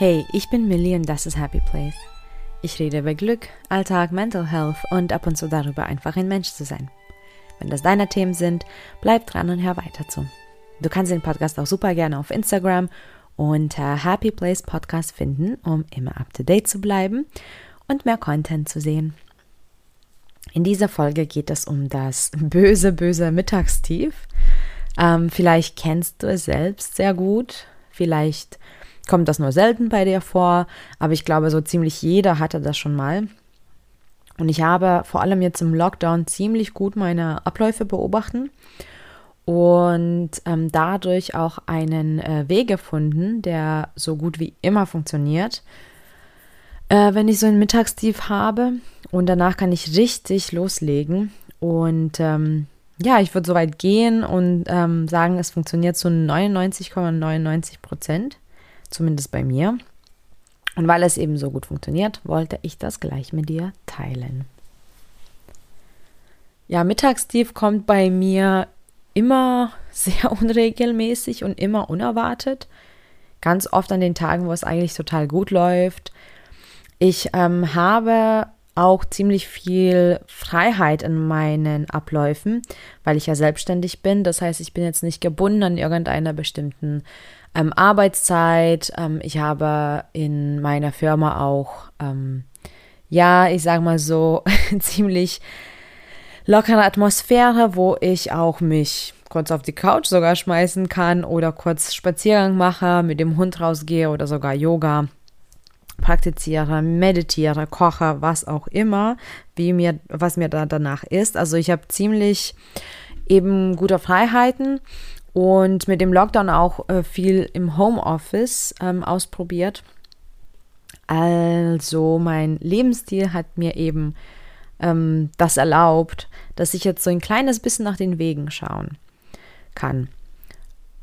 Hey, ich bin Millie und das ist Happy Place. Ich rede über Glück, Alltag, Mental Health und ab und zu darüber, einfach ein Mensch zu sein. Wenn das deine Themen sind, bleib dran und hör weiter zu. Du kannst den Podcast auch super gerne auf Instagram unter Happy Place Podcast finden, um immer up to date zu bleiben und mehr Content zu sehen. In dieser Folge geht es um das böse, böse Mittagstief. Ähm, vielleicht kennst du es selbst sehr gut. Vielleicht kommt das nur selten bei dir vor, aber ich glaube, so ziemlich jeder hatte das schon mal. Und ich habe vor allem jetzt im Lockdown ziemlich gut meine Abläufe beobachten und ähm, dadurch auch einen äh, Weg gefunden, der so gut wie immer funktioniert, äh, wenn ich so ein Mittagstief habe. Und danach kann ich richtig loslegen. Und ähm, ja, ich würde so weit gehen und ähm, sagen, es funktioniert zu 99,99 Prozent zumindest bei mir. Und weil es eben so gut funktioniert, wollte ich das gleich mit dir teilen. Ja, Mittagstief kommt bei mir immer sehr unregelmäßig und immer unerwartet. Ganz oft an den Tagen, wo es eigentlich total gut läuft. Ich ähm, habe auch ziemlich viel Freiheit in meinen Abläufen, weil ich ja selbstständig bin. Das heißt, ich bin jetzt nicht gebunden an irgendeiner bestimmten ähm, Arbeitszeit. Ähm, ich habe in meiner Firma auch, ähm, ja, ich sage mal so, ziemlich lockere Atmosphäre, wo ich auch mich kurz auf die Couch sogar schmeißen kann oder kurz Spaziergang mache, mit dem Hund rausgehe oder sogar Yoga praktiziere, meditiere, koche, was auch immer, wie mir, was mir da danach ist. Also ich habe ziemlich eben gute Freiheiten und mit dem Lockdown auch äh, viel im Homeoffice ähm, ausprobiert. Also mein Lebensstil hat mir eben ähm, das erlaubt, dass ich jetzt so ein kleines bisschen nach den Wegen schauen kann.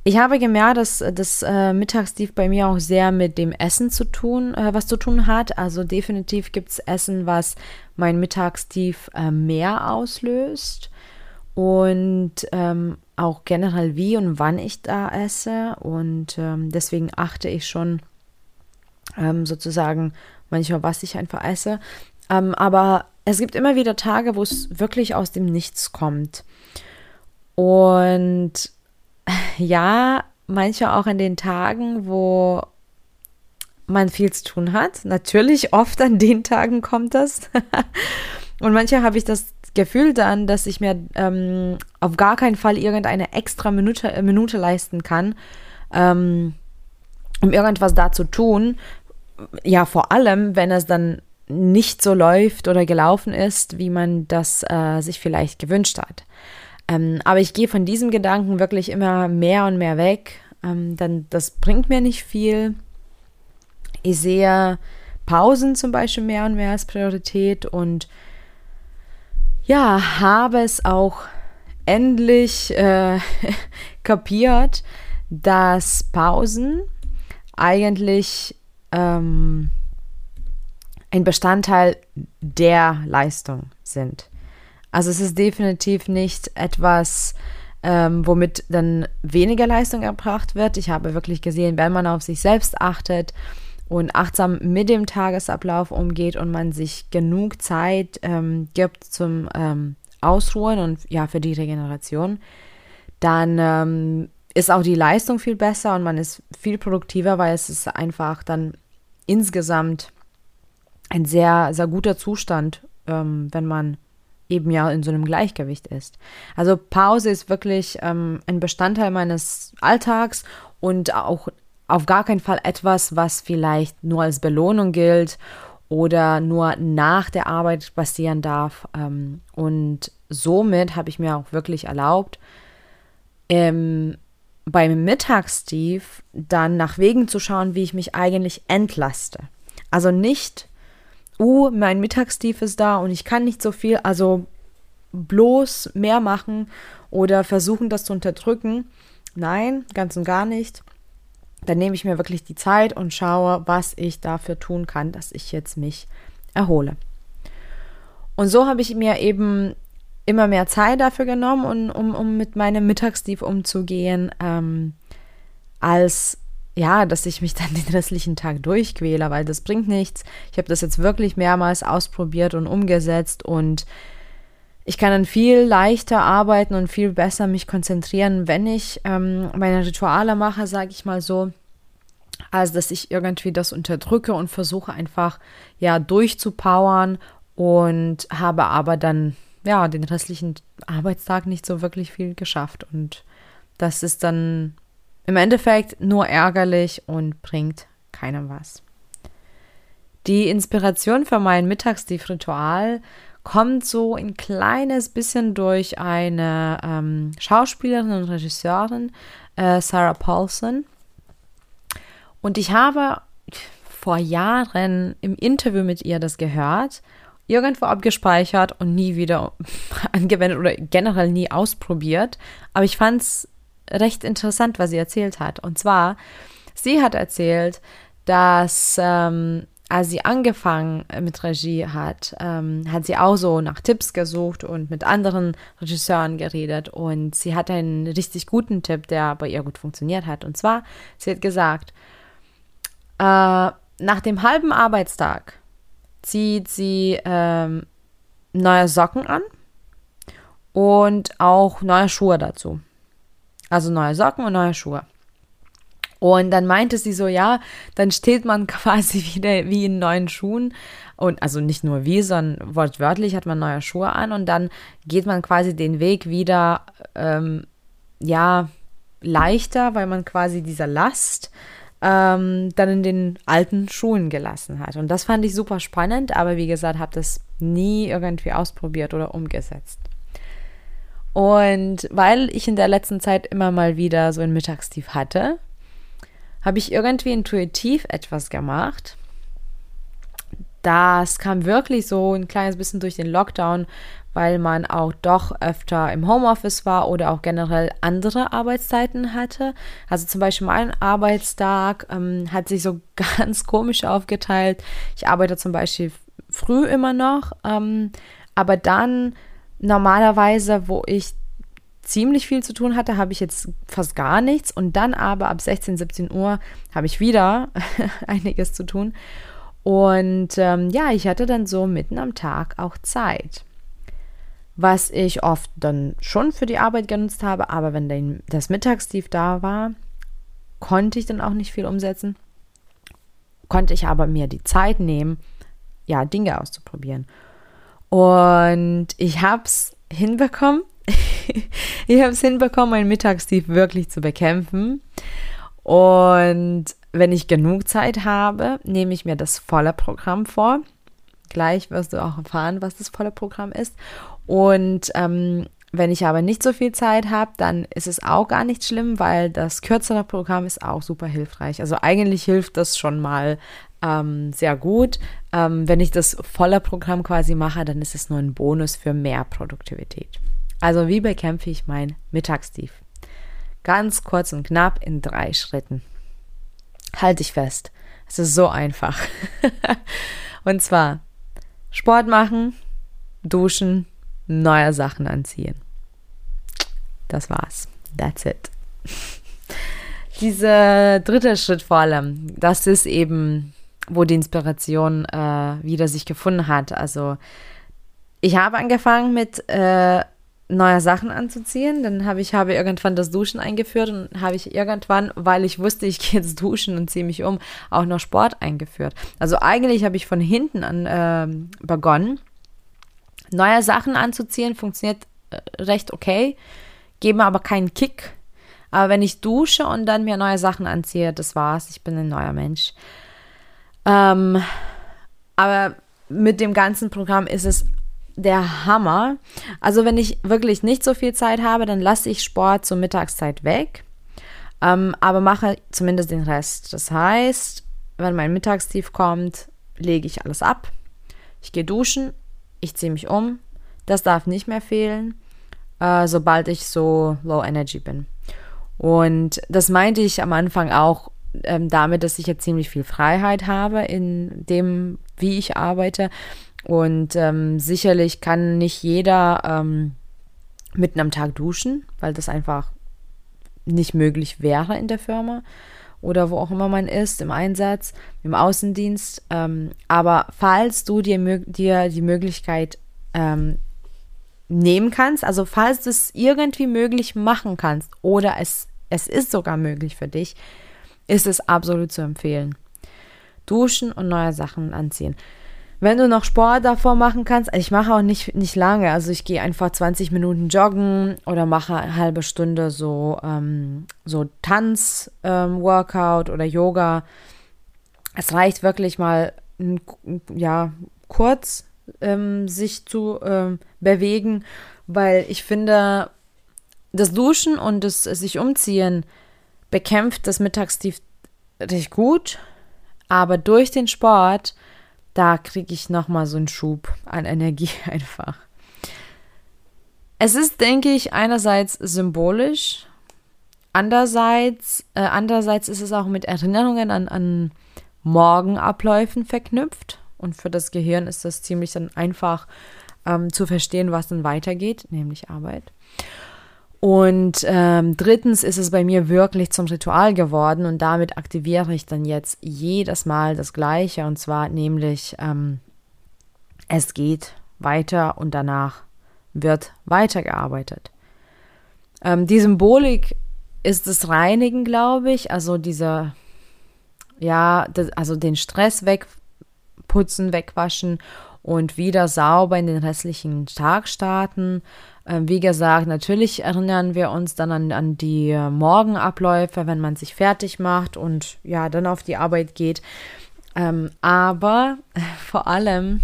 Ich habe gemerkt, dass das äh, Mittagstief bei mir auch sehr mit dem Essen zu tun, äh, was zu tun hat. Also definitiv gibt es Essen, was mein Mittagstief äh, mehr auslöst und ähm, auch generell wie und wann ich da esse und ähm, deswegen achte ich schon ähm, sozusagen manchmal, was ich einfach esse. Ähm, aber es gibt immer wieder Tage, wo es wirklich aus dem Nichts kommt. Und ja, manchmal auch an den Tagen, wo man viel zu tun hat. Natürlich, oft an den Tagen kommt das. Und manchmal habe ich das Gefühl dann, dass ich mir ähm, auf gar keinen Fall irgendeine extra Minute, Minute leisten kann, ähm, um irgendwas da zu tun. Ja, vor allem, wenn es dann nicht so läuft oder gelaufen ist, wie man das äh, sich vielleicht gewünscht hat. Ähm, aber ich gehe von diesem Gedanken wirklich immer mehr und mehr weg, ähm, denn das bringt mir nicht viel. Ich sehe Pausen zum Beispiel mehr und mehr als Priorität und ja, habe es auch endlich äh, kapiert, dass Pausen eigentlich ähm, ein Bestandteil der Leistung sind. Also es ist definitiv nicht etwas, ähm, womit dann weniger Leistung erbracht wird. Ich habe wirklich gesehen, wenn man auf sich selbst achtet und achtsam mit dem Tagesablauf umgeht und man sich genug Zeit ähm, gibt zum ähm, Ausruhen und ja für die Regeneration, dann ähm, ist auch die Leistung viel besser und man ist viel produktiver, weil es ist einfach dann insgesamt ein sehr, sehr guter Zustand, ähm, wenn man eben ja in so einem Gleichgewicht ist. Also Pause ist wirklich ähm, ein Bestandteil meines Alltags und auch auf gar keinen Fall etwas, was vielleicht nur als Belohnung gilt oder nur nach der Arbeit passieren darf. Ähm, und somit habe ich mir auch wirklich erlaubt, ähm, beim Mittagstief dann nach Wegen zu schauen, wie ich mich eigentlich entlaste. Also nicht, uh, mein Mittagstief ist da und ich kann nicht so viel, also bloß mehr machen oder versuchen, das zu unterdrücken. Nein, ganz und gar nicht dann nehme ich mir wirklich die Zeit und schaue, was ich dafür tun kann, dass ich jetzt mich erhole. Und so habe ich mir eben immer mehr Zeit dafür genommen, um, um, mit meinem Mittagstief umzugehen, ähm, als ja, dass ich mich dann den restlichen Tag durchquäle, weil das bringt nichts. Ich habe das jetzt wirklich mehrmals ausprobiert und umgesetzt und ich kann dann viel leichter arbeiten und viel besser mich konzentrieren, wenn ich ähm, meine Rituale mache, sage ich mal so, als dass ich irgendwie das unterdrücke und versuche einfach ja durchzupowern und habe aber dann ja den restlichen Arbeitstag nicht so wirklich viel geschafft und das ist dann im Endeffekt nur ärgerlich und bringt keinem was. Die Inspiration für mein Mittagstief-Ritual kommt so ein kleines bisschen durch eine ähm, Schauspielerin und Regisseurin, äh, Sarah Paulson. Und ich habe vor Jahren im Interview mit ihr das gehört, irgendwo abgespeichert und nie wieder angewendet oder generell nie ausprobiert. Aber ich fand es recht interessant, was sie erzählt hat. Und zwar, sie hat erzählt, dass ähm, als sie angefangen mit Regie hat, ähm, hat sie auch so nach Tipps gesucht und mit anderen Regisseuren geredet. Und sie hat einen richtig guten Tipp, der bei ihr gut funktioniert hat. Und zwar, sie hat gesagt, äh, nach dem halben Arbeitstag zieht sie ähm, neue Socken an und auch neue Schuhe dazu. Also neue Socken und neue Schuhe. Und dann meinte sie so, ja, dann steht man quasi wieder wie in neuen Schuhen. Und also nicht nur wie, sondern wortwörtlich hat man neue Schuhe an und dann geht man quasi den Weg wieder, ähm, ja, leichter, weil man quasi dieser Last ähm, dann in den alten Schuhen gelassen hat. Und das fand ich super spannend, aber wie gesagt, habe das nie irgendwie ausprobiert oder umgesetzt. Und weil ich in der letzten Zeit immer mal wieder so ein Mittagstief hatte, habe ich irgendwie intuitiv etwas gemacht. Das kam wirklich so ein kleines bisschen durch den Lockdown, weil man auch doch öfter im Homeoffice war oder auch generell andere Arbeitszeiten hatte. Also zum Beispiel mein Arbeitstag ähm, hat sich so ganz komisch aufgeteilt. Ich arbeite zum Beispiel früh immer noch, ähm, aber dann normalerweise, wo ich ziemlich viel zu tun hatte, habe ich jetzt fast gar nichts. Und dann aber ab 16, 17 Uhr habe ich wieder einiges zu tun. Und ähm, ja, ich hatte dann so mitten am Tag auch Zeit. Was ich oft dann schon für die Arbeit genutzt habe, aber wenn dann das Mittagstief da war, konnte ich dann auch nicht viel umsetzen. Konnte ich aber mir die Zeit nehmen, ja, Dinge auszuprobieren. Und ich habe es hinbekommen, ich habe es hinbekommen, mein Mittagstief wirklich zu bekämpfen. Und wenn ich genug Zeit habe, nehme ich mir das volle Programm vor. Gleich wirst du auch erfahren, was das volle Programm ist. Und ähm, wenn ich aber nicht so viel Zeit habe, dann ist es auch gar nicht schlimm, weil das kürzere Programm ist auch super hilfreich. Also eigentlich hilft das schon mal ähm, sehr gut. Ähm, wenn ich das volle Programm quasi mache, dann ist es nur ein Bonus für mehr Produktivität. Also wie bekämpfe ich mein Mittagstief? Ganz kurz und knapp in drei Schritten. Halte ich fest. Es ist so einfach. und zwar Sport machen, duschen, neue Sachen anziehen. Das war's. That's it. Dieser dritte Schritt vor allem, das ist eben, wo die Inspiration äh, wieder sich gefunden hat. Also ich habe angefangen mit äh, neue Sachen anzuziehen. Dann habe ich habe irgendwann das Duschen eingeführt und habe ich irgendwann, weil ich wusste, ich gehe jetzt duschen und ziehe mich um, auch noch Sport eingeführt. Also eigentlich habe ich von hinten an äh, begonnen. Neue Sachen anzuziehen funktioniert äh, recht okay, geben aber keinen Kick. Aber wenn ich dusche und dann mir neue Sachen anziehe, das war's. Ich bin ein neuer Mensch. Ähm, aber mit dem ganzen Programm ist es der Hammer. Also wenn ich wirklich nicht so viel Zeit habe, dann lasse ich Sport zur Mittagszeit weg, ähm, aber mache zumindest den Rest. Das heißt, wenn mein Mittagstief kommt, lege ich alles ab. Ich gehe duschen, ich ziehe mich um. Das darf nicht mehr fehlen, äh, sobald ich so low energy bin. Und das meinte ich am Anfang auch ähm, damit, dass ich jetzt ziemlich viel Freiheit habe in dem, wie ich arbeite. Und ähm, sicherlich kann nicht jeder ähm, mitten am Tag duschen, weil das einfach nicht möglich wäre in der Firma. oder wo auch immer man ist, im Einsatz, im Außendienst. Ähm, aber falls du dir, dir die Möglichkeit ähm, nehmen kannst, also falls du es irgendwie möglich machen kannst oder es, es ist sogar möglich für dich, ist es absolut zu empfehlen. Duschen und neue Sachen anziehen. Wenn du noch Sport davor machen kannst, ich mache auch nicht, nicht lange, also ich gehe einfach 20 Minuten joggen oder mache eine halbe Stunde so, ähm, so Tanz-Workout ähm, oder Yoga. Es reicht wirklich mal, ja, kurz ähm, sich zu ähm, bewegen, weil ich finde, das Duschen und das sich umziehen bekämpft das Mittagstief richtig gut, aber durch den Sport, da kriege ich nochmal so einen Schub an Energie einfach. Es ist, denke ich, einerseits symbolisch, andererseits, äh, andererseits ist es auch mit Erinnerungen an, an Morgenabläufen verknüpft. Und für das Gehirn ist das ziemlich dann einfach ähm, zu verstehen, was dann weitergeht, nämlich Arbeit. Und ähm, drittens ist es bei mir wirklich zum Ritual geworden und damit aktiviere ich dann jetzt jedes Mal das Gleiche und zwar nämlich ähm, es geht weiter und danach wird weitergearbeitet. Ähm, die Symbolik ist das Reinigen, glaube ich, also dieser, ja, das, also den Stress weg, putzen, wegwaschen und wieder sauber in den restlichen Tag starten. Ähm, wie gesagt, natürlich erinnern wir uns dann an, an die Morgenabläufe, wenn man sich fertig macht und ja, dann auf die Arbeit geht. Ähm, aber vor allem,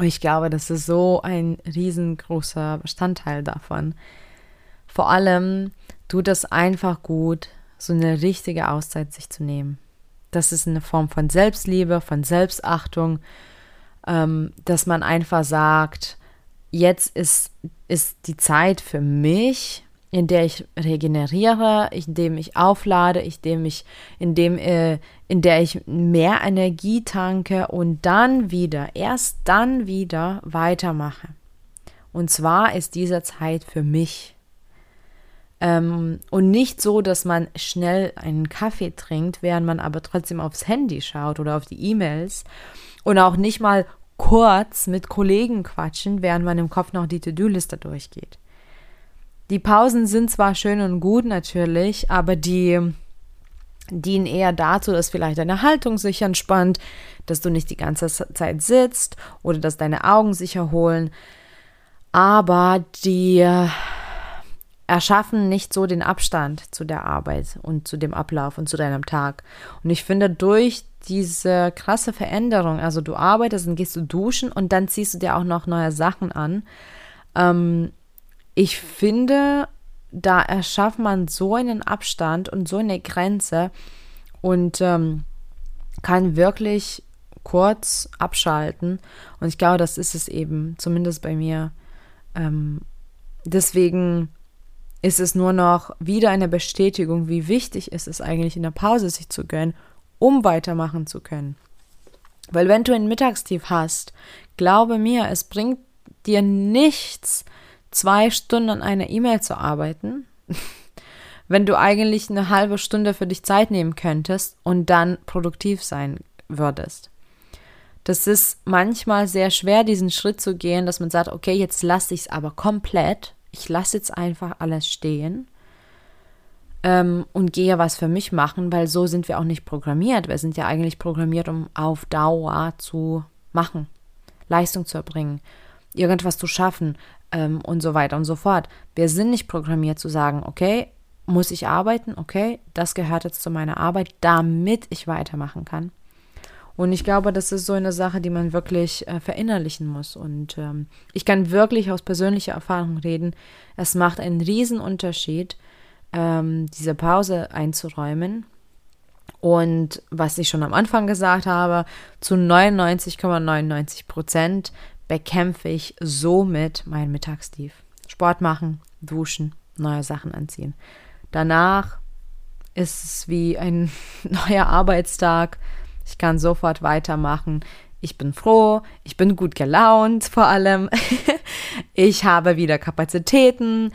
ich glaube, das ist so ein riesengroßer Bestandteil davon. Vor allem tut es einfach gut, so eine richtige Auszeit sich zu nehmen. Das ist eine Form von Selbstliebe, von Selbstachtung, ähm, dass man einfach sagt, jetzt ist, ist die Zeit für mich, in der ich regeneriere, indem ich auflade, indem ich, indem, äh, in der ich mehr Energie tanke und dann wieder, erst dann wieder weitermache. Und zwar ist diese Zeit für mich. Ähm, und nicht so, dass man schnell einen Kaffee trinkt, während man aber trotzdem aufs Handy schaut oder auf die E-Mails. Und auch nicht mal kurz mit Kollegen quatschen, während man im Kopf noch die To-Do-Liste durchgeht. Die Pausen sind zwar schön und gut natürlich, aber die dienen eher dazu, dass vielleicht deine Haltung sich entspannt, dass du nicht die ganze Zeit sitzt oder dass deine Augen sich erholen. Aber die erschaffen nicht so den Abstand zu der Arbeit und zu dem Ablauf und zu deinem Tag. Und ich finde, durch diese krasse Veränderung, also du arbeitest und gehst du duschen und dann ziehst du dir auch noch neue Sachen an. Ähm, ich finde, da erschafft man so einen Abstand und so eine Grenze und ähm, kann wirklich kurz abschalten. Und ich glaube, das ist es eben, zumindest bei mir. Ähm, deswegen ist es nur noch wieder eine Bestätigung, wie wichtig ist es eigentlich in der Pause sich zu gönnen, um weitermachen zu können. Weil wenn du ein Mittagstief hast, glaube mir, es bringt dir nichts, zwei Stunden an einer E-Mail zu arbeiten, wenn du eigentlich eine halbe Stunde für dich Zeit nehmen könntest und dann produktiv sein würdest. Das ist manchmal sehr schwer, diesen Schritt zu gehen, dass man sagt, okay, jetzt lasse ich es aber komplett ich lasse jetzt einfach alles stehen ähm, und gehe was für mich machen, weil so sind wir auch nicht programmiert. Wir sind ja eigentlich programmiert, um auf Dauer zu machen, Leistung zu erbringen, irgendwas zu schaffen ähm, und so weiter und so fort. Wir sind nicht programmiert zu sagen, okay, muss ich arbeiten, okay, das gehört jetzt zu meiner Arbeit, damit ich weitermachen kann. Und ich glaube, das ist so eine Sache, die man wirklich äh, verinnerlichen muss. Und ähm, ich kann wirklich aus persönlicher Erfahrung reden. Es macht einen riesen Unterschied, ähm, diese Pause einzuräumen. Und was ich schon am Anfang gesagt habe, zu 99,99 Prozent bekämpfe ich somit mein Mittagstief. Sport machen, duschen, neue Sachen anziehen. Danach ist es wie ein neuer Arbeitstag ich kann sofort weitermachen. Ich bin froh, ich bin gut gelaunt vor allem. ich habe wieder Kapazitäten.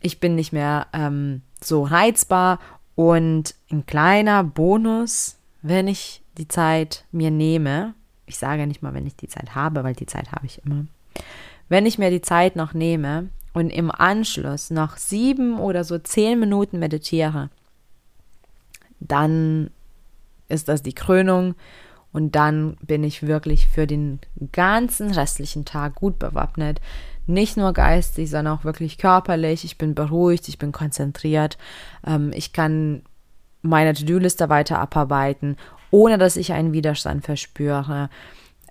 Ich bin nicht mehr ähm, so reizbar Und ein kleiner Bonus, wenn ich die Zeit mir nehme, ich sage nicht mal, wenn ich die Zeit habe, weil die Zeit habe ich immer, wenn ich mir die Zeit noch nehme und im Anschluss noch sieben oder so zehn Minuten meditiere, dann ist das die Krönung und dann bin ich wirklich für den ganzen restlichen Tag gut bewappnet. Nicht nur geistig, sondern auch wirklich körperlich. Ich bin beruhigt, ich bin konzentriert. Ähm, ich kann meine To-Do-Liste weiter abarbeiten, ohne dass ich einen Widerstand verspüre.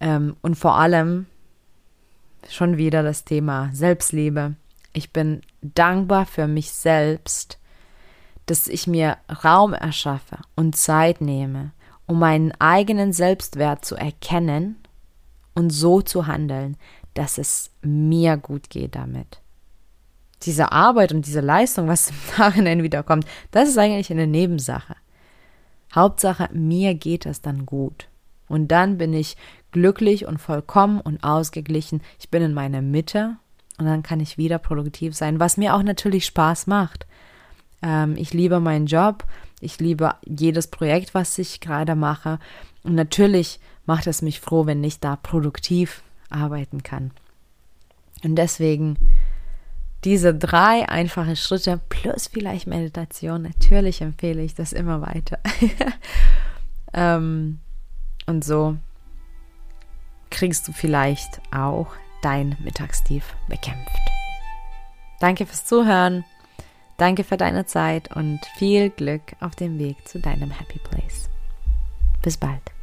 Ähm, und vor allem schon wieder das Thema Selbstliebe. Ich bin dankbar für mich selbst, dass ich mir Raum erschaffe und Zeit nehme, um meinen eigenen Selbstwert zu erkennen und so zu handeln, dass es mir gut geht damit. Diese Arbeit und diese Leistung, was im Nachhinein wiederkommt, das ist eigentlich eine Nebensache. Hauptsache, mir geht es dann gut. Und dann bin ich glücklich und vollkommen und ausgeglichen. Ich bin in meiner Mitte und dann kann ich wieder produktiv sein, was mir auch natürlich Spaß macht. Ähm, ich liebe meinen Job, ich liebe jedes Projekt, was ich gerade mache. Und natürlich macht es mich froh, wenn ich da produktiv arbeiten kann. Und deswegen diese drei einfache Schritte plus vielleicht Meditation, natürlich empfehle ich das immer weiter. ähm, und so kriegst du vielleicht auch dein Mittagstief bekämpft. Danke fürs Zuhören. Danke für deine Zeit und viel Glück auf dem Weg zu deinem Happy Place. Bis bald.